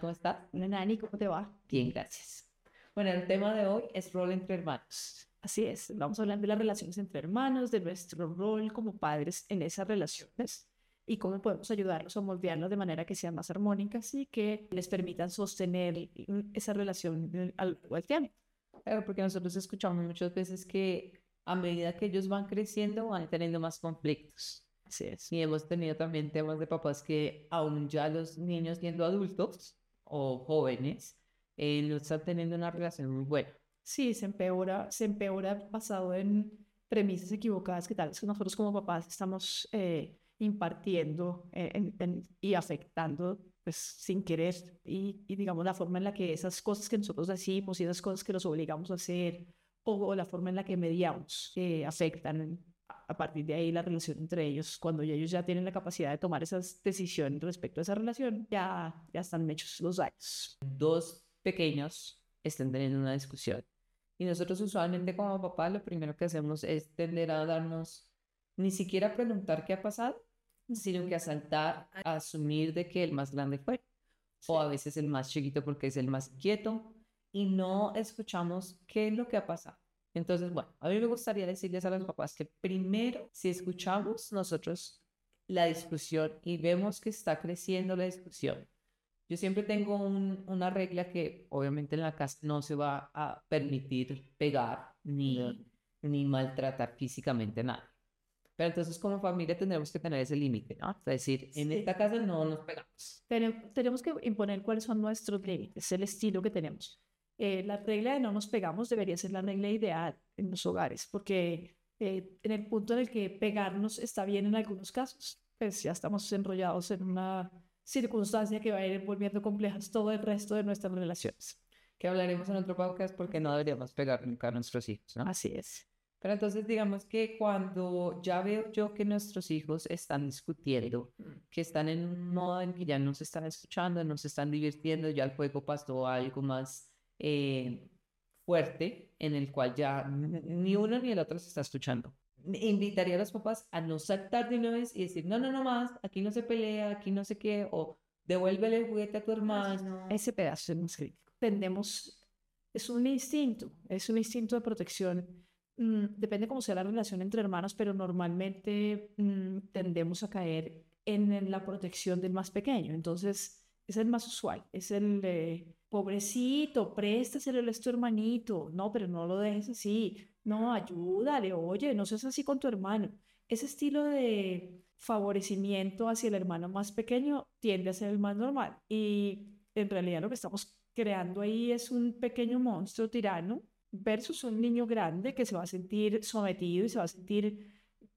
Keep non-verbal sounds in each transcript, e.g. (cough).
¿cómo estás? Nani, ¿cómo te va? Bien, gracias. Bueno, el tema de hoy es rol entre hermanos. Así es, vamos a hablar de las relaciones entre hermanos, de nuestro rol como padres en esas relaciones y cómo podemos ayudarlos a moldearlos de manera que sean más armónicas y que les permitan sostener esa relación al largo del tiempo. Claro, porque nosotros escuchamos muchas veces que a medida que ellos van creciendo van teniendo más conflictos. Así es. Y hemos tenido también temas de papás que aún ya los niños siendo adultos o jóvenes eh, no están teniendo una relación muy buena. Sí, se empeora, se empeora basado en premisas equivocadas que tal vez nosotros como papás estamos eh, impartiendo eh, y afectando pues sin querer y, digamos la forma en la que esas cosas que nosotros decimos y esas cosas que los obligamos a hacer o, la forma en la que mediamos eh, afectan a partir de ahí la relación entre ellos. Cuando ellos ya tienen la capacidad de tomar esas decisiones respecto a esa relación, ya, ya están hechos los daños. Dos pequeños están teniendo una discusión y nosotros usualmente como papá lo primero que hacemos es tender a darnos ni siquiera preguntar qué ha pasado, sino que a saltar, a asumir de que el más grande fue, o a veces el más chiquito porque es el más quieto, y no escuchamos qué es lo que ha pasado. Entonces, bueno, a mí me gustaría decirles a los papás que primero, si escuchamos nosotros la discusión y vemos que está creciendo la discusión, yo siempre tengo una regla que obviamente en la casa no se va a permitir pegar ni, ni maltratar físicamente nada. Pero entonces como familia tendremos que tener ese límite, ¿no? Es decir, en esta casa no nos pegamos. Tenemos que imponer cuáles son nuestros límites, el estilo que tenemos. Eh, la regla de no nos pegamos debería ser la regla ideal en los hogares, porque eh, en el punto en el que pegarnos está bien en algunos casos, pues ya estamos enrollados en una circunstancia que va a ir volviendo complejas todo el resto de nuestras relaciones. Que hablaremos en otro podcast porque no deberíamos pegar nunca a nuestros hijos, ¿no? Así es. Pero entonces digamos que cuando ya veo yo que nuestros hijos están discutiendo, que están en un modo en que ya no se están escuchando, no se están divirtiendo, ya el juego pasó a algo más eh, fuerte en el cual ya ni uno ni el otro se está escuchando invitaría a los papás a no saltar de una vez y decir, no, no, no más, aquí no se pelea, aquí no sé qué, o devuélvele el juguete a tu hermano. Ese pedazo es más crítico. Tendemos, es un instinto, es un instinto de protección. Mm, depende cómo sea la relación entre hermanos, pero normalmente mm, tendemos a caer en, la protección del más pequeño. Entonces, es el más usual, es el de, pobrecito, préstaselo a tu hermanito, no, pero no lo dejes así, no, ayúdale, oye, no seas así con tu hermano. Ese estilo de favorecimiento hacia el hermano más pequeño tiende a ser el más normal. Y en realidad lo que estamos creando ahí es un pequeño monstruo tirano versus un niño grande que se va a sentir sometido y se va a sentir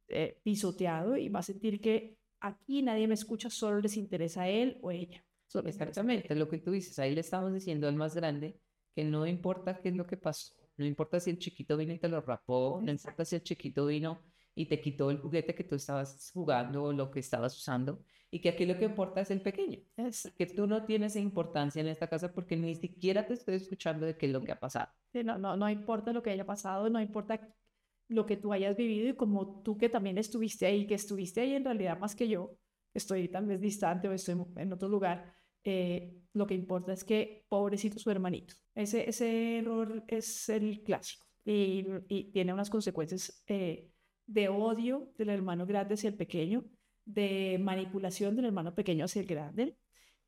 eh, pisoteado y va a sentir que aquí nadie me escucha, solo les interesa a él o ella. Exactamente, lo que tú dices, ahí le estamos diciendo al más grande que no importa qué es lo que pasó, no importa si el chiquito vino y te lo rapó, no importa si el chiquito vino y te quitó el juguete que tú estabas jugando o lo que estabas usando, y que aquí lo que importa es el pequeño. Es que tú no tienes importancia en esta casa porque ni siquiera te estoy escuchando de qué es lo que ha pasado. no, no, no importa lo que haya pasado, no importa lo que tú hayas vivido y como tú que también estuviste ahí, que estuviste ahí en realidad más que yo, estoy tal vez distante o estoy en otro lugar, eh, lo que importa es que pobrecito su hermanito. Ese, ese error es el clásico y, y tiene unas consecuencias eh, de odio del hermano grande hacia el pequeño, de manipulación del hermano pequeño hacia el grande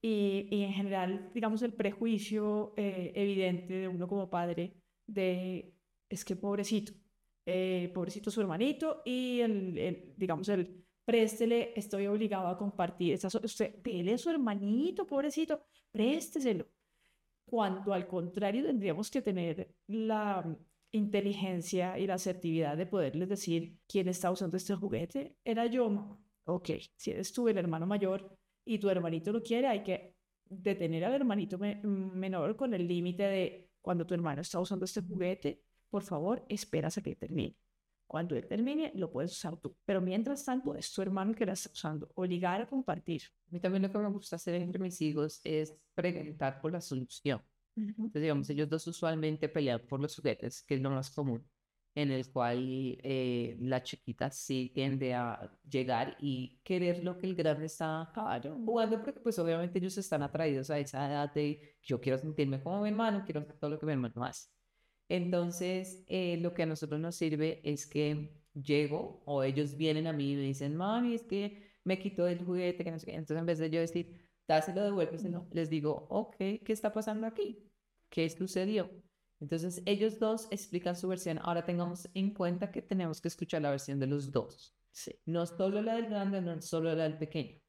y, y en general, digamos, el prejuicio eh, evidente de uno como padre de es que pobrecito, pobrecito su hermanito y el, el digamos, el préstele, estoy obligado a compartir. Esa, usted, dele a su hermanito, pobrecito, présteselo. Cuando al contrario tendríamos que tener la inteligencia y la asertividad de poderles decir quién está usando este juguete, era yo. Ok, si eres tú el hermano mayor y tu hermanito lo quiere, hay que detener al hermanito menor con el límite de cuando tu hermano está usando este juguete, por favor, esperas a que termine. Cuando él termine, lo puedes usar tú. Pero mientras tanto, es tu hermano que lo está usando. Obligar a compartir. A mí también lo que me gusta hacer entre mis hijos es preguntar por la solución. Entonces, digamos, ellos dos usualmente pelean por los juguetes, que es lo más común. en el cual eh, la chiquita sí tiende a llegar y querer lo que el grande está jugando, porque pues obviamente ellos están atraídos a esa edad de yo quiero sentirme como mi hermano, quiero hacer todo lo que mi hermano hace. Entonces, eh, lo que a nosotros nos sirve es que llego o ellos vienen a mí y me dicen, mami, es que me quitó el juguete, que no sé qué. Entonces, en vez de yo decir, dáselo, devuélveselo, les digo, ok, ¿qué está pasando aquí? ¿Qué sucedió? Entonces ellos dos explican su versión. Ahora tengamos en cuenta que tenemos que escuchar la versión de los dos. Sí. No solo la del grande, no solo la del pequeño.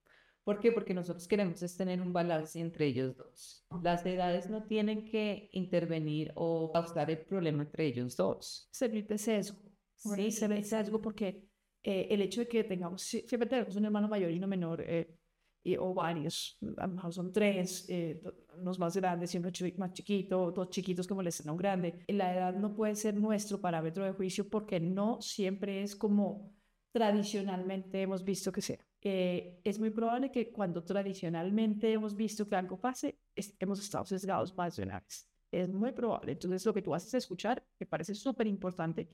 ¿Por qué? Porque nosotros queremos es tener un balance entre ellos dos. Las edades no tienen que intervenir o causar el problema entre ellos dos. Servir de sesgo. Sí, servir de sesgo porque eh, el hecho de que tengamos, siempre tenemos un hermano mayor y uno menor, eh, o varios, a lo mejor son tres, eh, unos más grandes y uno más chiquito, dos chiquitos como les a un grande. La edad no puede ser nuestro parámetro de juicio porque no siempre es como tradicionalmente hemos visto que sea. Eh, es muy probable que cuando tradicionalmente hemos visto que algo pase, hemos estado sesgados más de una vez. Es muy probable. Entonces, lo que tú haces escuchar me parece súper importante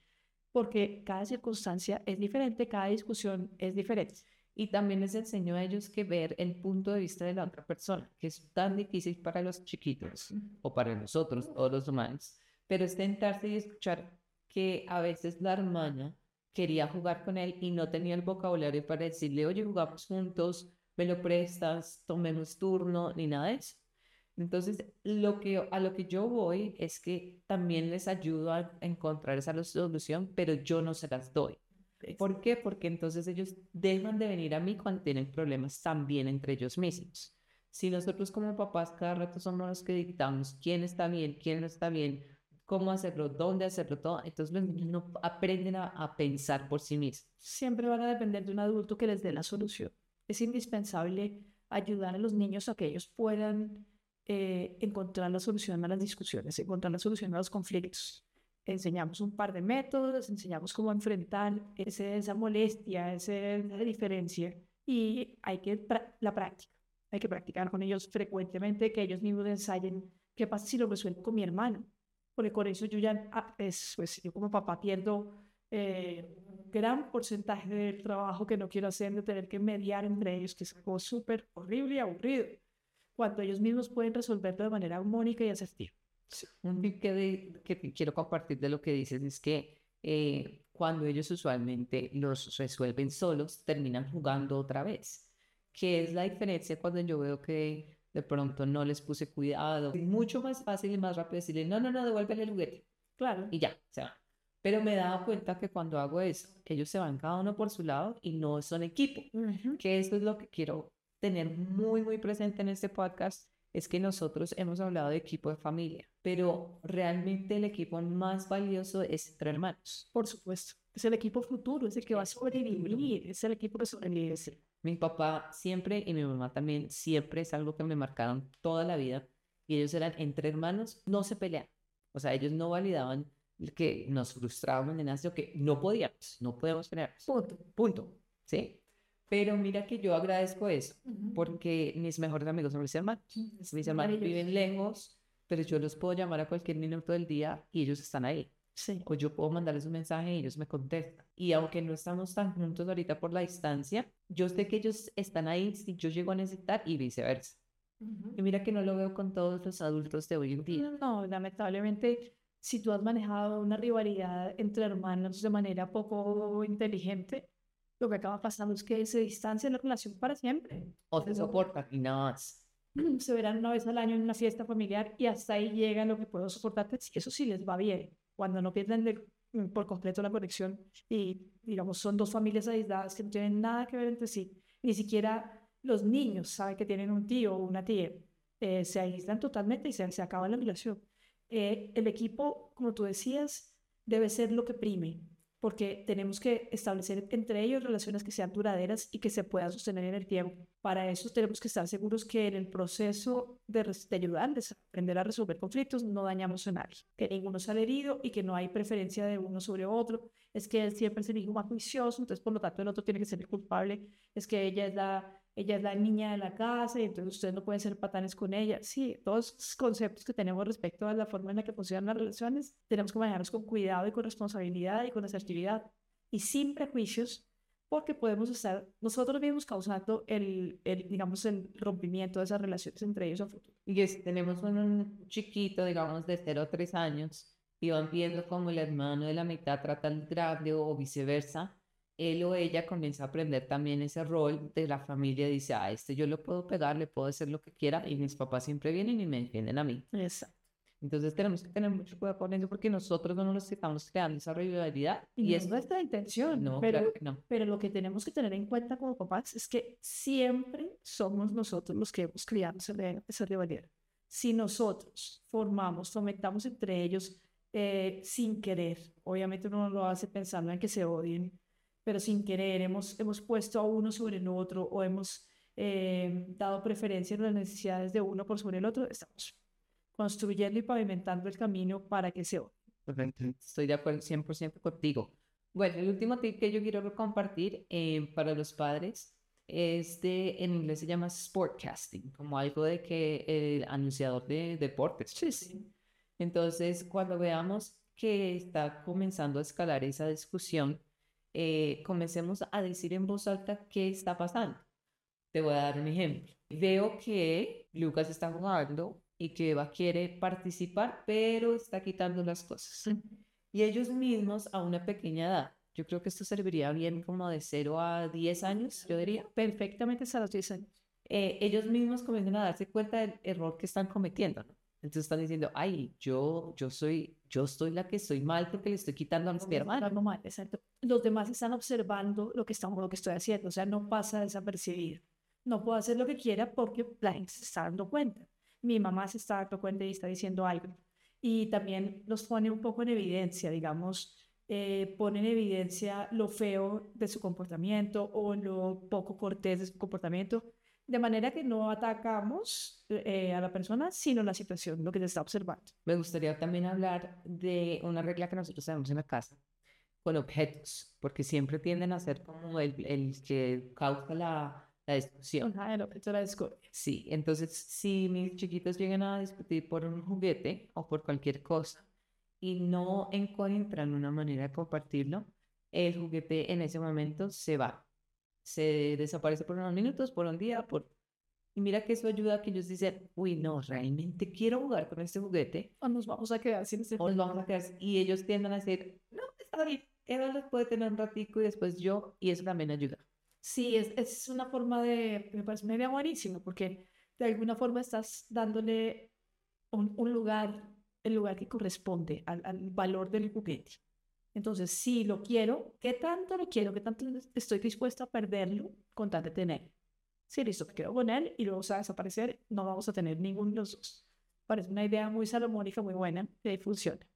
porque cada circunstancia es diferente, cada discusión es diferente y también les enseño a ellos que ver el punto de vista de la otra persona, que es tan difícil para los chiquitos o para nosotros, todos los humanos, pero es tentarse y escuchar que a veces la hermana quería jugar con él y no tenía el vocabulario para decirle, oye, jugamos juntos, me lo prestas, tomemos turno, ni nada de eso. Entonces, lo que, a lo que yo voy es que también les ayudo a encontrar esa solución, pero yo no se las doy. ¿Por qué? Porque entonces ellos dejan de venir a mí cuando tienen problemas también entre ellos mismos. Si nosotros como papás cada rato somos los que dictamos quién está bien, quién no está bien, cómo hacerlo, dónde hacerlo, todo, entonces los niños no aprenden a, pensar por sí mismos. Siempre van a depender de un adulto que les dé la solución. Es indispensable ayudar a los niños a que ellos puedan eh, encontrar la solución a las discusiones, encontrar la solución a los conflictos. Enseñamos un par de métodos, enseñamos cómo enfrentar ese, esa molestia, esa, diferencia y hay que la práctica, hay que practicar con ellos frecuentemente, que ellos mismos ensayen qué pasa si lo resuelvo con mi hermano, porque con eso yo ya, ah, es, pues yo como papá pierdo eh, un gran porcentaje del trabajo que no quiero hacer de tener que mediar entre ellos, que es algo súper horrible y aburrido, cuando ellos mismos pueden resolverlo de manera armónica y asertiva. Un tip que, que, quiero compartir de lo que dices es que eh, cuando ellos usualmente los resuelven solos, terminan jugando otra vez. ¿Qué es la diferencia cuando yo veo que de pronto no les puse cuidado? Es mucho más fácil y más rápido decirle, no, no, no, devuélvele el juguete. Claro. Y ya, se va. Pero me he dado cuenta que cuando hago eso, ellos se van cada uno por su lado y no son equipo. Que esto es lo que quiero tener muy, muy presente en este podcast es que nosotros hemos hablado de equipo de familia, pero realmente el equipo más valioso es entre hermanos. Por supuesto, es el equipo futuro, es el que va a sobrevivir, es el equipo que sobrevive. Mi papá siempre y mi mamá también siempre es algo que me marcaron toda la vida y ellos eran entre hermanos, no se pelean. O sea, ellos no validaban que nos frustrábamos en el que no podíamos, no podemos pelear. Punto. Punto. ¿Sí? Pero mira que yo agradezco eso, porque mis mejores amigos son mis hermanos. Mis hermanos viven lejos, pero yo los puedo llamar a cualquier minuto del día y ellos están ahí. Sí. O yo puedo mandarles un mensaje y ellos me contestan. Y aunque no estamos tan juntos ahorita por la distancia, yo sé que ellos están ahí si yo llego a necesitar y viceversa. Y mira que no lo veo con todos los adultos de hoy en día. No, lamentablemente, si tú has manejado una rivalidad entre hermanos de manera poco inteligente, lo que acaba pasando es que se distancia la relación para siempre. O se soportan y nada más. (clears throat) Se verán una vez al año en una fiesta familiar y hasta ahí llega lo que puedo soportarte. Eso sí les va bien. Cuando no pierden mm, por completo la conexión y, digamos, son dos familias aisladas que no tienen nada que ver entre sí. Ni siquiera los niños saben que tienen un tío o una tía. Eh, se aíslan totalmente y se, se acaba la relación. Eh, el equipo, como tú decías, debe ser lo que prime porque tenemos que establecer entre ellos relaciones que sean duraderas y que se puedan sostener en el tiempo. Para eso tenemos que estar seguros que en el proceso de, de ayudarles a aprender a resolver conflictos no dañamos a nadie, que ninguno sale herido y que no hay preferencia de uno sobre otro es que él siempre es el hijo más juicioso, entonces por lo tanto el otro tiene que ser el culpable, es que ella es la, ella es la niña de la casa y entonces ustedes no pueden ser patanes con ella. Sí, todos los conceptos que tenemos respecto a la forma en la que funcionan las relaciones, tenemos que manejarlos con cuidado y con responsabilidad y con asertividad y sin prejuicios porque podemos estar nosotros mismos causando el, el, digamos, el rompimiento de esas relaciones entre ellos a futuro. Y si tenemos un chiquito, digamos, de 0 a 3 años, y van viendo cómo el hermano de la mitad trata al grande o viceversa, él o ella comienza a aprender también ese rol de la familia. Dice, ah, este yo lo puedo pegar, le puedo hacer lo que quiera, y mis papás siempre vienen y me defienden a mí. Exacto. Entonces tenemos que tener mucho cuidado con eso porque nosotros no nos estamos creando esa rivalidad. Y, es nuestra intención. No, pero, no. pero lo que tenemos que tener en cuenta como papás es que siempre somos nosotros los que hemos criado esa rivalidad. Si nosotros formamos, fomentamos entre ellos eh, sin querer, obviamente uno lo hace pensando en que se odien, pero sin querer hemos, hemos puesto a uno sobre el otro o hemos eh, dado preferencia en las necesidades de uno por sobre el otro, estamos construyendo y pavimentando el camino para que se Estoy de acuerdo 100% contigo. Bueno, el último tip que yo quiero compartir eh, para los padres es de, en inglés se llama sportcasting, como algo de que el anunciador de deportes. Sí, sí. Entonces, cuando veamos que está comenzando a escalar esa discusión, eh, comencemos a decir en voz alta qué está pasando. Te voy a dar un ejemplo. Veo que Lucas está jugando y que Eva quiere participar, pero está quitando las cosas. (laughs) Y ellos mismos a una pequeña edad, yo creo que esto serviría bien como de 0 a 10 años, yo diría. Perfectamente hasta los 10 años. Eh, ellos mismos comienzan a darse cuenta del error que están cometiendo. Entonces están diciendo, ay, yo, yo soy, yo soy la que estoy mal porque le estoy quitando a mi hermano. Mal, exacto. Los demás están observando lo que, estamos, lo que estoy haciendo, o sea, no pasa desapercibido. No puedo hacer lo que quiera porque la gente se está dando cuenta mi mamá se está dando cuenta y está diciendo algo. Y también los pone un poco en evidencia, digamos, eh, pone en evidencia lo feo de su comportamiento o lo poco cortés de su comportamiento, de manera que no atacamos eh, a la persona, sino la situación, lo que se está observando. Me gustaría también hablar de una regla que nosotros tenemos en la casa con objetos, porque siempre tienden a ser como el, el que causa la, la discusión. Sí, entonces si mis chiquitos llegan a discutir por un juguete o por cualquier cosa y no encuentran una manera de compartirlo, el juguete en ese momento se va. Se desaparece por unos minutos, por un día, por... Y mira que eso ayuda a que ellos dicen, uy, no, realmente quiero jugar con este juguete. O nos vamos a quedar sin ese O nos vamos a quedar Y ellos tienden a decir, no, está bien, él los puede tener un ratico y después yo, y eso también ayuda. Sí, es, es una forma de, me parece una idea buenísima, porque de alguna forma estás dándole un, un lugar, el lugar que corresponde al, al, valor del juguete. Entonces, si lo quiero, ¿qué tanto lo quiero? ¿Qué tanto estoy dispuesto a perderlo con tal de tener? Si listo, me quedo con él y luego se va a desaparecer, no vamos a tener ninguno de los dos. Parece una idea muy salomónica, muy buena, que funciona.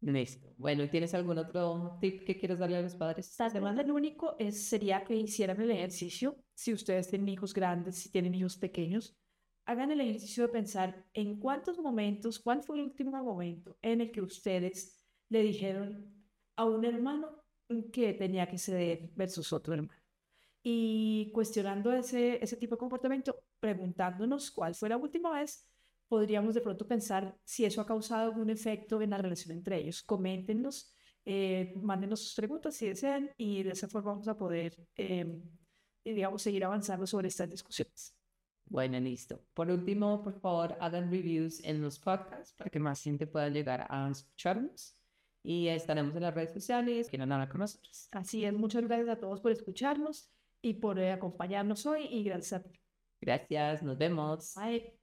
Listo. Bueno, ¿tienes algún otro tip que quieras darle a los padres? Esta semana el único es, sería que hicieran el ejercicio, si ustedes tienen hijos grandes, si tienen hijos pequeños, hagan el ejercicio de pensar en cuántos momentos, cuál fue el último momento en el que ustedes le dijeron a un hermano que tenía que ceder versus otro hermano. Y cuestionando ese, ese tipo de comportamiento, preguntándonos cuál fue la última vez podríamos de pronto pensar si eso ha causado algún efecto en la relación entre ellos. Coméntenos, eh, mándenos sus preguntas si desean y de esa forma vamos a poder, eh, digamos, seguir avanzando sobre estas discusiones. Bueno, listo. Por último, por favor, hagan reviews en los podcasts para que más gente pueda llegar a escucharnos. Y estaremos en las redes sociales, no nada con nosotros. Así es, muchas gracias a todos por escucharnos y por eh, acompañarnos hoy y gracias a ti. Gracias, nos vemos. Bye.